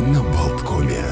на Болткоме.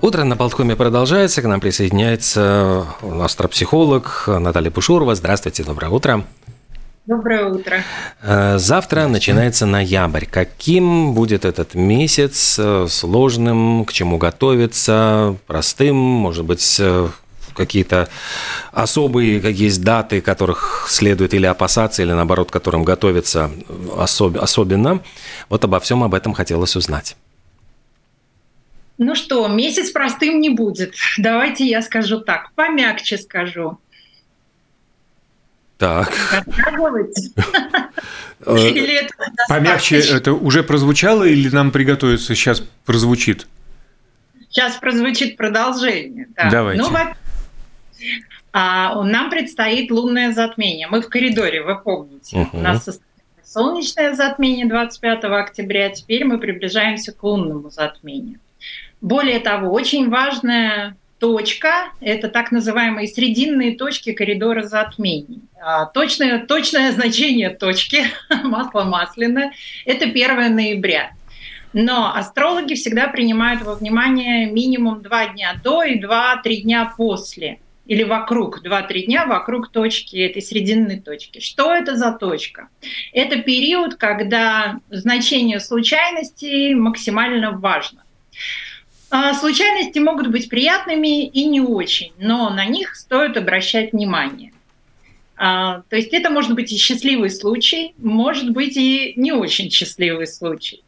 Утро на Болткоме продолжается. К нам присоединяется астропсихолог Наталья Пушурова. Здравствуйте, доброе утро. Доброе утро. Э, завтра начинается ноябрь. Каким будет этот месяц? Э, сложным? К чему готовиться? Простым? Может быть, э, какие-то особые как есть даты, которых следует или опасаться, или наоборот, к которым готовиться особ- особенно. Вот обо всем об этом хотелось узнать. Ну что, месяц простым не будет. Давайте я скажу так, помягче скажу. Так. Э, помягче это уже прозвучало или нам приготовиться сейчас прозвучит? Сейчас прозвучит продолжение. Да. Давайте. Ну, а, нам предстоит лунное затмение. Мы в коридоре, вы помните. Угу. У нас солнечное затмение 25 октября, теперь мы приближаемся к лунному затмению. Более того, очень важная точка – это так называемые срединные точки коридора затмений. А, точное, точное значение точки, масло масляное, это 1 ноября. Но астрологи всегда принимают во внимание минимум 2 дня до и 2-3 дня после или вокруг, 2-3 дня вокруг точки, этой срединной точки. Что это за точка? Это период, когда значение случайностей максимально важно. А, случайности могут быть приятными и не очень, но на них стоит обращать внимание. А, то есть это может быть и счастливый случай, может быть и не очень счастливый случай.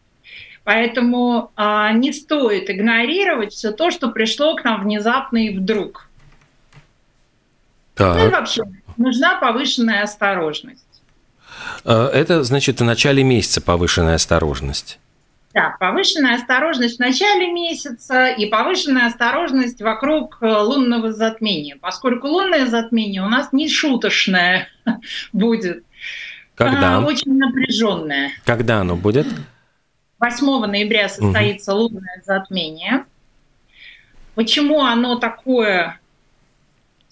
Поэтому а, не стоит игнорировать все то, что пришло к нам внезапно и вдруг. Так. Ну и вообще нужна повышенная осторожность. Это значит в начале месяца повышенная осторожность. Да, повышенная осторожность в начале месяца и повышенная осторожность вокруг э, лунного затмения, поскольку лунное затмение у нас не шуточное будет. Когда? А, очень напряженное. Когда оно будет? 8 ноября состоится угу. лунное затмение. Почему оно такое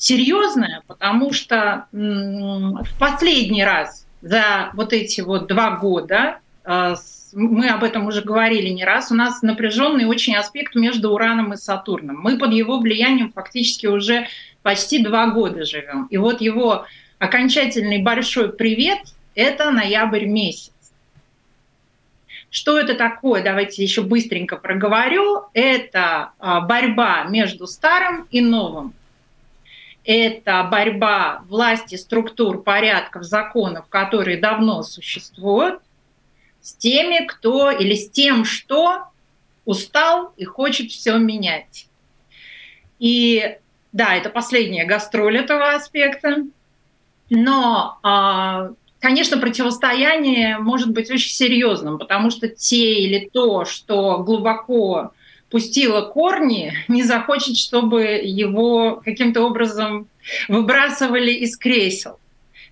серьезное? Потому что в последний раз за вот эти вот два года э, мы об этом уже говорили не раз, у нас напряженный очень аспект между Ураном и Сатурном. Мы под его влиянием фактически уже почти два года живем. И вот его окончательный большой привет – это ноябрь месяц. Что это такое? Давайте еще быстренько проговорю. Это а, борьба между старым и новым. Это борьба власти, структур, порядков, законов, которые давно существуют, с теми, кто или с тем, что устал и хочет все менять. И да, это последняя гастроль этого аспекта. Но, а, конечно, противостояние может быть очень серьезным, потому что те или то, что глубоко пустило корни, не захочет, чтобы его каким-то образом выбрасывали из кресел.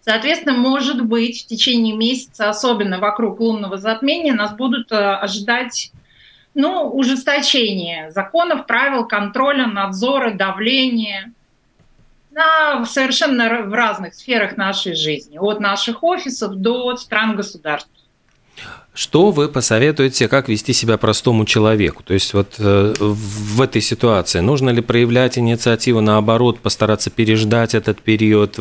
Соответственно, может быть, в течение месяца, особенно вокруг лунного затмения, нас будут э, ожидать ну, ужесточение законов, правил контроля, надзора, давления на совершенно в разных сферах нашей жизни, от наших офисов до стран государств. Что вы посоветуете, как вести себя простому человеку? То есть вот э, в этой ситуации нужно ли проявлять инициативу, наоборот, постараться переждать этот период,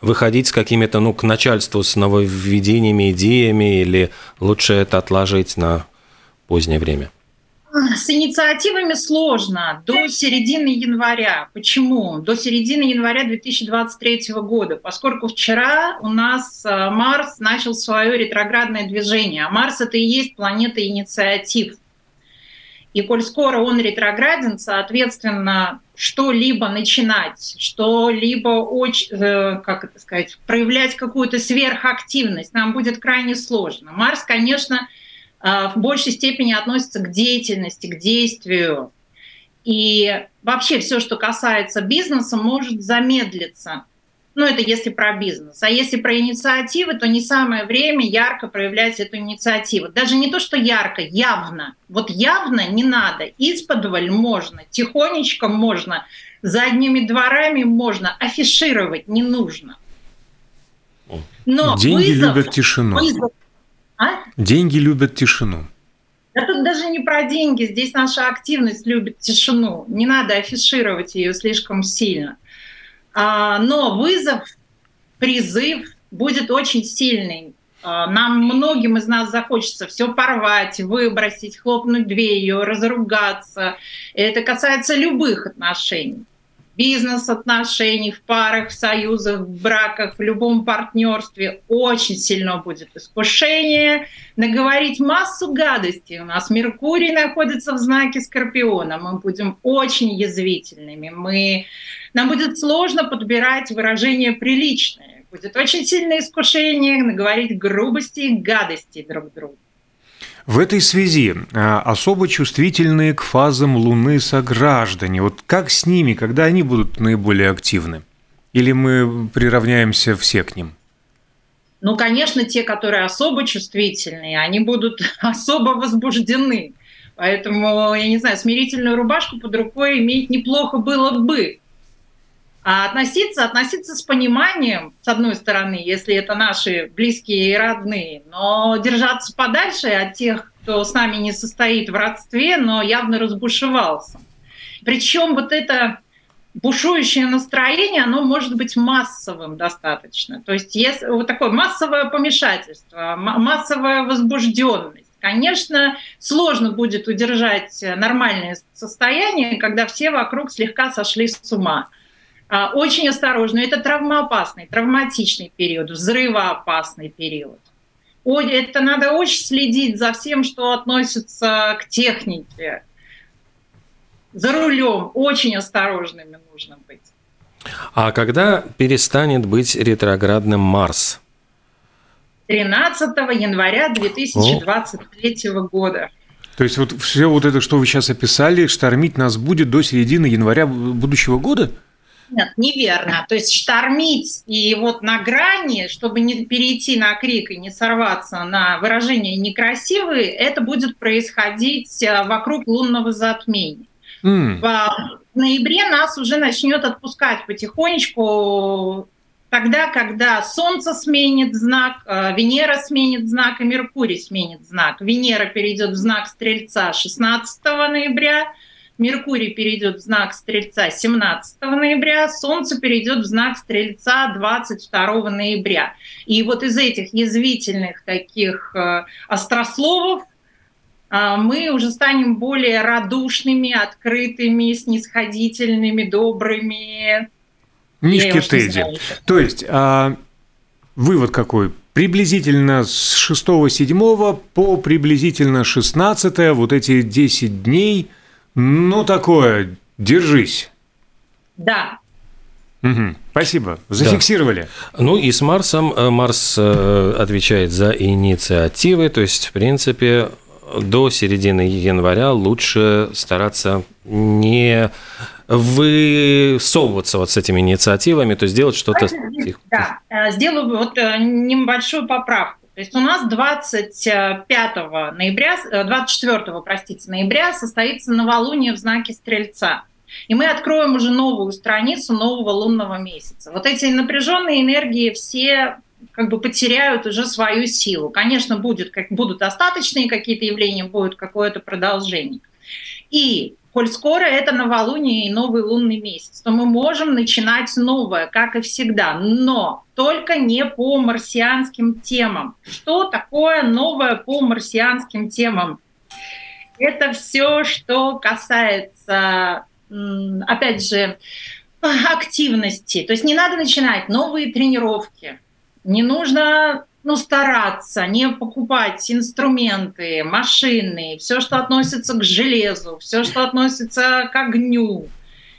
выходить с какими-то, ну, к начальству с нововведениями, идеями, или лучше это отложить на позднее время? С инициативами сложно до середины января. Почему? До середины января 2023 года, поскольку вчера у нас э, Марс начал свое ретроградное движение. А Марс это и есть планета инициатив. И коль скоро он ретрограден, соответственно, что-либо начинать, что-либо очень, э, как это сказать, проявлять какую-то сверхактивность нам будет крайне сложно. Марс, конечно, в большей степени относится к деятельности, к действию. И вообще все, что касается бизнеса, может замедлиться. Ну, это если про бизнес. А если про инициативы, то не самое время ярко проявлять эту инициативу. Даже не то, что ярко, явно. Вот явно не надо. Исподволь можно, тихонечко можно, задними дворами можно, афишировать не нужно. Но Деньги вызов, любят тишину. Вызов, Деньги любят тишину. Да тут даже не про деньги, здесь наша активность любит тишину. Не надо афишировать ее слишком сильно. А, но вызов, призыв будет очень сильный. А, нам многим из нас захочется все порвать, выбросить, хлопнуть дверью, разругаться. Это касается любых отношений бизнес-отношений, в парах, в союзах, в браках, в любом партнерстве очень сильно будет искушение наговорить массу гадостей. У нас Меркурий находится в знаке Скорпиона. Мы будем очень язвительными. Мы... Нам будет сложно подбирать выражения приличные. Будет очень сильное искушение наговорить грубости и гадости друг другу. В этой связи а, особо чувствительные к фазам Луны сограждане. Вот как с ними, когда они будут наиболее активны? Или мы приравняемся все к ним? Ну, конечно, те, которые особо чувствительные, они будут особо возбуждены. Поэтому, я не знаю, смирительную рубашку под рукой иметь неплохо было бы. А относиться, относиться с пониманием, с одной стороны, если это наши близкие и родные, но держаться подальше от тех, кто с нами не состоит в родстве, но явно разбушевался. Причем вот это бушующее настроение, оно может быть массовым достаточно. То есть если вот такое массовое помешательство, массовая возбужденность. Конечно, сложно будет удержать нормальное состояние, когда все вокруг слегка сошли с ума. А, очень осторожно. Это травмоопасный, травматичный период, взрывоопасный период. Это надо очень следить за всем, что относится к технике. За рулем очень осторожными нужно быть. А когда перестанет быть ретроградным Марс? 13 января 2023 О. года. То есть вот все вот это, что вы сейчас описали, штормить нас будет до середины января будущего года? Нет, неверно. То есть штормить и вот на грани, чтобы не перейти на крик и не сорваться на выражение некрасивые, это будет происходить э, вокруг лунного затмения. Mm. В ноябре нас уже начнет отпускать потихонечку тогда, когда Солнце сменит знак, э, Венера сменит знак и Меркурий сменит знак. Венера перейдет в знак Стрельца 16 ноября, Меркурий перейдет в знак Стрельца 17 ноября, Солнце перейдет в знак Стрельца 22 ноября. И вот из этих язвительных таких э, острословов э, мы уже станем более радушными, открытыми, снисходительными, добрыми. Мишки Тедди. То есть, а, вывод какой? Приблизительно с 6-7 по приблизительно 16 вот эти 10 дней – ну, такое, держись. Да. Угу. Спасибо. Зафиксировали. Да. Ну и с Марсом. Э, Марс э, отвечает за инициативы, то есть, в принципе, до середины января лучше стараться не высовываться вот с этими инициативами, то есть делать что-то... Да, э, сделаю вот небольшую поправку. То есть у нас 25 ноября, 24, э, простите, ноября состоится новолуние в знаке Стрельца. И мы откроем уже новую страницу нового лунного месяца. Вот эти напряженные энергии все как бы потеряют уже свою силу. Конечно, будет, как, будут остаточные какие-то явления, будет какое-то продолжение. И коль скоро это новолуние и новый лунный месяц, то мы можем начинать новое, как и всегда, но только не по марсианским темам. Что такое новое по марсианским темам? Это все, что касается, опять же, активности. То есть не надо начинать новые тренировки, не нужно ну, стараться не покупать инструменты, машины, все, что относится к железу, все, что относится к огню,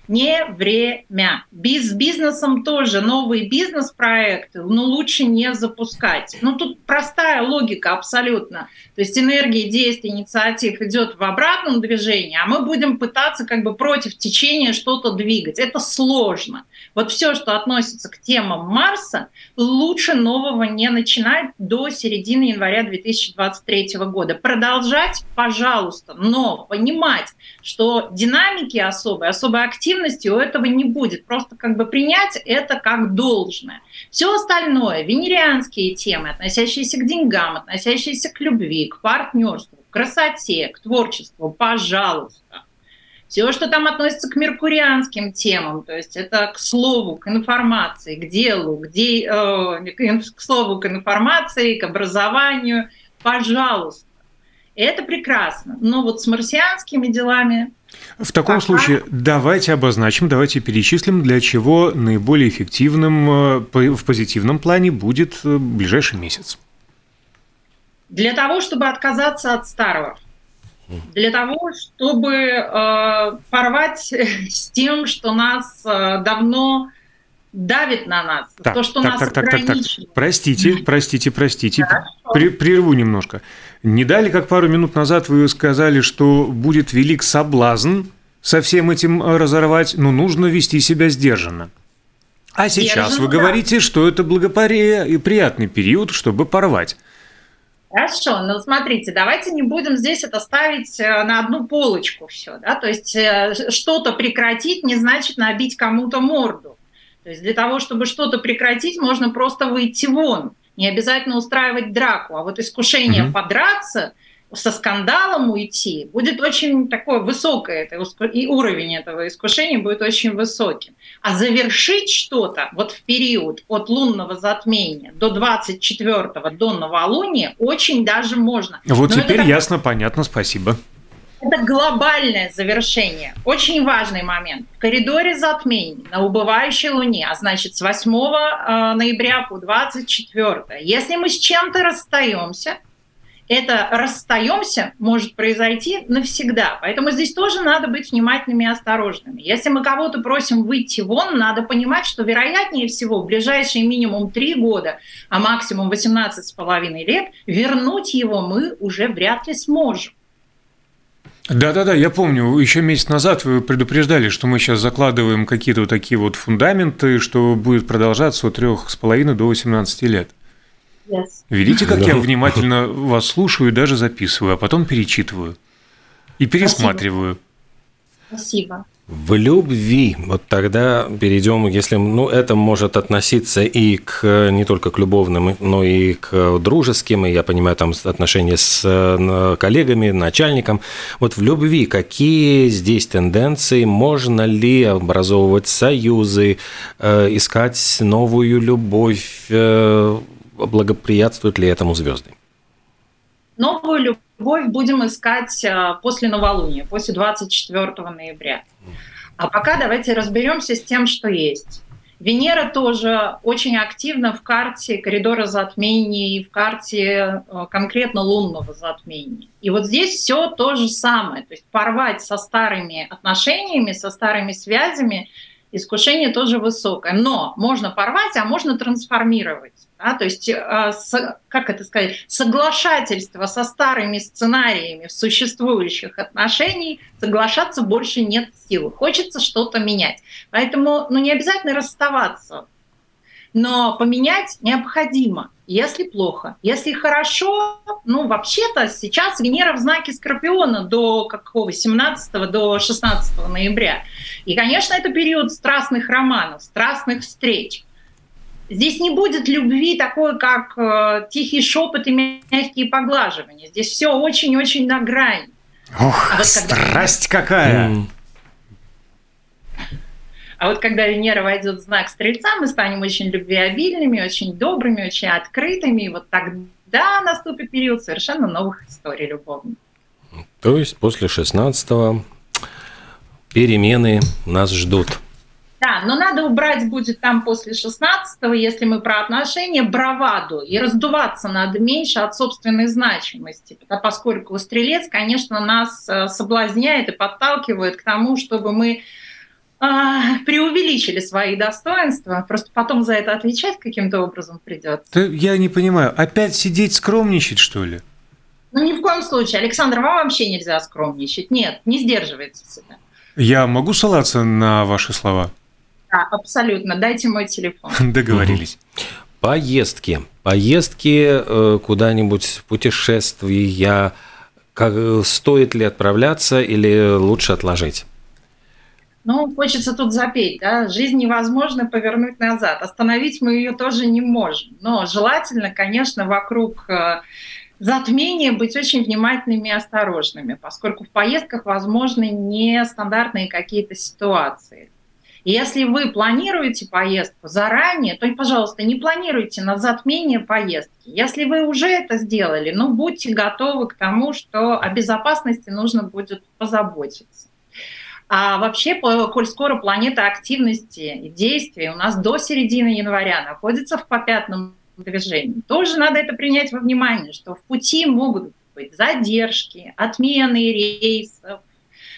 не время. С бизнесом тоже новые бизнес-проекты, но лучше не запускать. Ну, тут простая логика абсолютно. То есть энергия действий, инициатив идет в обратном движении, а мы будем пытаться как бы против течения что-то двигать. Это сложно. Вот все, что относится к темам Марса, лучше нового не начинать до середины января 2023 года. Продолжать, пожалуйста, но понимать, что динамики особой, особой активности у этого не будет. Просто как бы принять это как должное. Все остальное, венерианские темы, относящиеся к деньгам, относящиеся к любви, к партнерству, к красоте, к творчеству, пожалуйста. Все, что там относится к меркурианским темам, то есть это к слову, к информации, к делу, к, де, э, к слову, к информации, к образованию, пожалуйста. Это прекрасно. Но вот с марсианскими делами в таком Пока. случае давайте обозначим, давайте перечислим, для чего наиболее эффективным э, в позитивном плане будет э, ближайший месяц. Для того, чтобы отказаться от старого для того, чтобы э, порвать с тем, что нас э, давно давит на нас, так, то, что так, нас так, так, так, так. Простите, простите, простите, При, прерву немножко. Не дали, как пару минут назад вы сказали, что будет велик соблазн со всем этим разорвать, но нужно вести себя сдержанно. А сейчас Сдержанно, вы говорите, да. что это благоприятный и приятный период, чтобы порвать. Хорошо, но смотрите, давайте не будем здесь это ставить э, на одну полочку все, да, то есть э, что-то прекратить не значит набить кому-то морду. То есть для того, чтобы что-то прекратить, можно просто выйти вон, не обязательно устраивать драку, а вот искушение mm-hmm. подраться со скандалом уйти, будет очень такое высокое, это, и уровень этого искушения будет очень высоким. А завершить что-то вот в период от лунного затмения до 24 до новолуния очень даже можно. Вот Но теперь это... ясно, понятно, спасибо. Это глобальное завершение. Очень важный момент. В коридоре затмений на убывающей Луне, а значит с 8 э, ноября по 24, если мы с чем-то расстаемся, это расстаемся может произойти навсегда. Поэтому здесь тоже надо быть внимательными и осторожными. Если мы кого-то просим выйти вон, надо понимать, что вероятнее всего в ближайшие минимум 3 года, а максимум 18 с половиной лет, вернуть его мы уже вряд ли сможем. Да-да-да, я помню, еще месяц назад вы предупреждали, что мы сейчас закладываем какие-то вот такие вот фундаменты, что будет продолжаться от трех с половиной до 18 лет. Yes. Видите, как я внимательно вас слушаю и даже записываю, а потом перечитываю и пересматриваю. Спасибо. В любви, вот тогда перейдем, если, ну, это может относиться и к не только к любовным, но и к дружеским, и я понимаю, там отношения с коллегами, начальником. Вот в любви какие здесь тенденции, можно ли образовывать союзы, э, искать новую любовь, э, благоприятствуют ли этому звезды? Новую любовь будем искать э, после новолуния, после 24 ноября. А пока давайте разберемся с тем, что есть. Венера тоже очень активна в карте коридора затмений, в карте э, конкретно лунного затмения. И вот здесь все то же самое. То есть порвать со старыми отношениями, со старыми связями, искушение тоже высокое. Но можно порвать, а можно трансформировать. Да? То есть, э, как это сказать, соглашательство со старыми сценариями существующих отношений, соглашаться больше нет сил. Хочется что-то менять. Поэтому ну, не обязательно расставаться, но поменять необходимо. Если плохо. Если хорошо, ну, вообще-то сейчас Венера в знаке Скорпиона до какого? 17 до 16 ноября. И, конечно, это период страстных романов, страстных встреч. Здесь не будет любви такой, как э, тихий шепот и мягкие поглаживания. Здесь все очень-очень на грани. Ох, а вот страсть когда... какая! А вот когда Венера войдет в знак Стрельца, мы станем очень любвеобильными, очень добрыми, очень открытыми. И вот тогда наступит период совершенно новых историй любовных. То есть после 16-го перемены нас ждут. Да, но надо убрать будет там после 16-го, если мы про отношения, браваду и раздуваться надо меньше от собственной значимости, поскольку стрелец, конечно, нас э, соблазняет и подталкивает к тому, чтобы мы преувеличили свои достоинства, просто потом за это отвечать каким-то образом придется. Да я не понимаю, опять сидеть скромничать, что ли? Ну, ни в коем случае. Александр, вам вообще нельзя скромничать. Нет, не сдерживайте себя. Я могу ссылаться на ваши слова? Да, абсолютно. Дайте мой телефон. Договорились. Поездки. Поездки э, куда-нибудь, путешествия. Как, стоит ли отправляться или лучше отложить? Ну, хочется тут запеть, да, жизнь невозможно повернуть назад. Остановить мы ее тоже не можем. Но желательно, конечно, вокруг э, затмения быть очень внимательными и осторожными, поскольку в поездках возможны нестандартные какие-то ситуации. Если вы планируете поездку заранее, то, пожалуйста, не планируйте на затмение поездки. Если вы уже это сделали, ну, будьте готовы к тому, что о безопасности нужно будет позаботиться. А вообще, коль скоро планета активности и действий у нас до середины января находится в попятном движении, тоже надо это принять во внимание, что в пути могут быть задержки, отмены рейсов,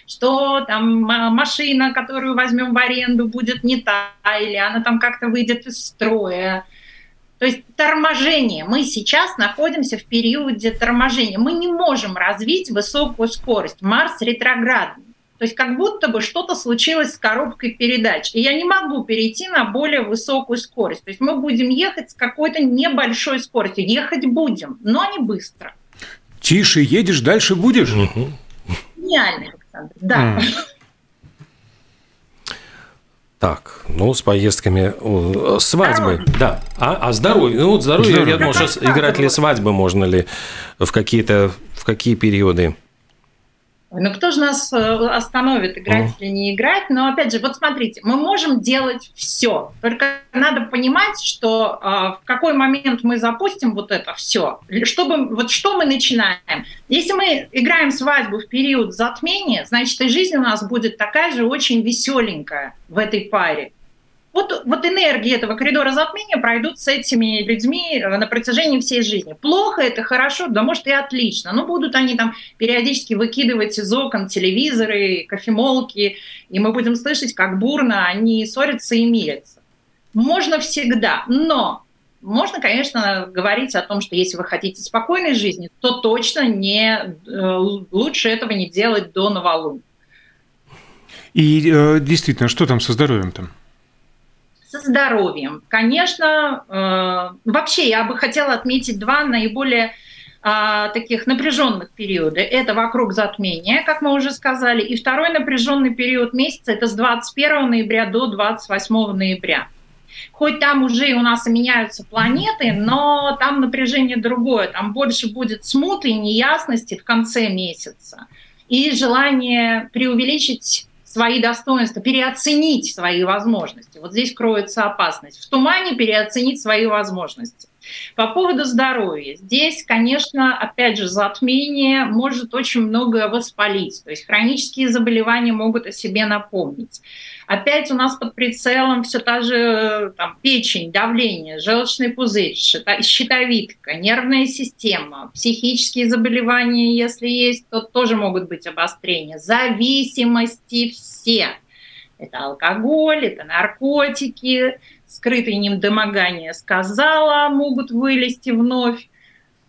что там машина, которую возьмем в аренду, будет не та, или она там как-то выйдет из строя. То есть торможение. Мы сейчас находимся в периоде торможения. Мы не можем развить высокую скорость. Марс ретроградный. То есть как будто бы что-то случилось с коробкой передач. И я не могу перейти на более высокую скорость. То есть мы будем ехать с какой-то небольшой скоростью. Ехать будем, но не быстро. Тише едешь, дальше будешь. Гениально, Александр. Да. Так, ну, с поездками, свадьбы, здоровье. да. А, а здоровье, ну, здоровье, здоровье. я думал, сейчас играть ли свадьбы можно ли в какие-то, в какие периоды? Ну, кто же нас э, остановит, играть mm. или не играть? Но, опять же, вот смотрите, мы можем делать все. Только надо понимать, что э, в какой момент мы запустим вот это все. Чтобы, вот что мы начинаем. Если мы играем свадьбу в период затмения, значит, и жизнь у нас будет такая же очень веселенькая в этой паре. Вот, вот энергии этого коридора затмения пройдут с этими людьми на протяжении всей жизни. Плохо это, хорошо, да может и отлично. Но будут они там периодически выкидывать из окон телевизоры, кофемолки, и мы будем слышать, как бурно они ссорятся и мирятся. Можно всегда, но можно, конечно, говорить о том, что если вы хотите спокойной жизни, то точно не, э, лучше этого не делать до новолуния. И э, действительно, что там со здоровьем там? Со здоровьем. Конечно, э, вообще я бы хотела отметить два наиболее э, таких напряженных периода. Это вокруг затмения, как мы уже сказали, и второй напряженный период месяца это с 21 ноября до 28 ноября. Хоть там уже у нас и меняются планеты, но там напряжение другое, там больше будет смуты и неясности в конце месяца и желание преувеличить свои достоинства, переоценить свои возможности. Вот здесь кроется опасность. В тумане переоценить свои возможности. По поводу здоровья. Здесь, конечно, опять же, затмение может очень многое воспалить. То есть хронические заболевания могут о себе напомнить. Опять у нас под прицелом все та же там, печень, давление, желчный пузырь, щитовидка, нервная система, психические заболевания, если есть, то тоже могут быть обострения. Зависимости все. Это алкоголь, это наркотики, скрытые недомогания сказала, могут вылезти вновь.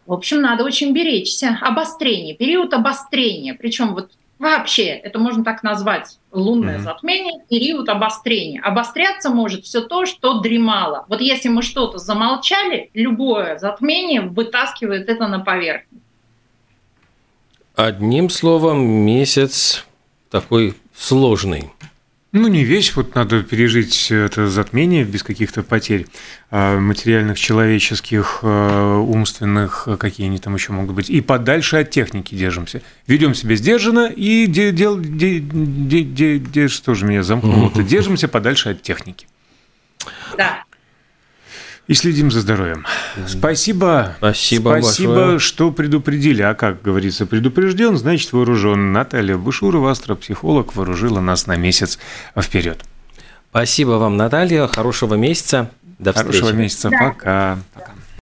В общем, надо очень беречься. Обострение, период обострения. Причем вот Вообще, это можно так назвать, лунное mm-hmm. затмение, период обострения. Обостряться может все то, что дремало. Вот если мы что-то замолчали, любое затмение вытаскивает это на поверхность. Одним словом, месяц такой сложный. Ну, не весь, вот надо пережить это затмение без каких-то потерь а, материальных, человеческих, а, умственных, а, какие они там еще могут быть. И подальше от техники держимся. Ведем себя сдержанно и де, де, де, де, де, де, что же меня замкнуло-то? Держимся подальше от техники. Да и следим за здоровьем. Спасибо. Спасибо Спасибо, большое. что предупредили. А как говорится, предупрежден, значит вооружен. Наталья Бушурова, астропсихолог, вооружила нас на месяц вперед. Спасибо вам, Наталья. Хорошего месяца. До встречи. Хорошего месяца. Да. Пока. Пока.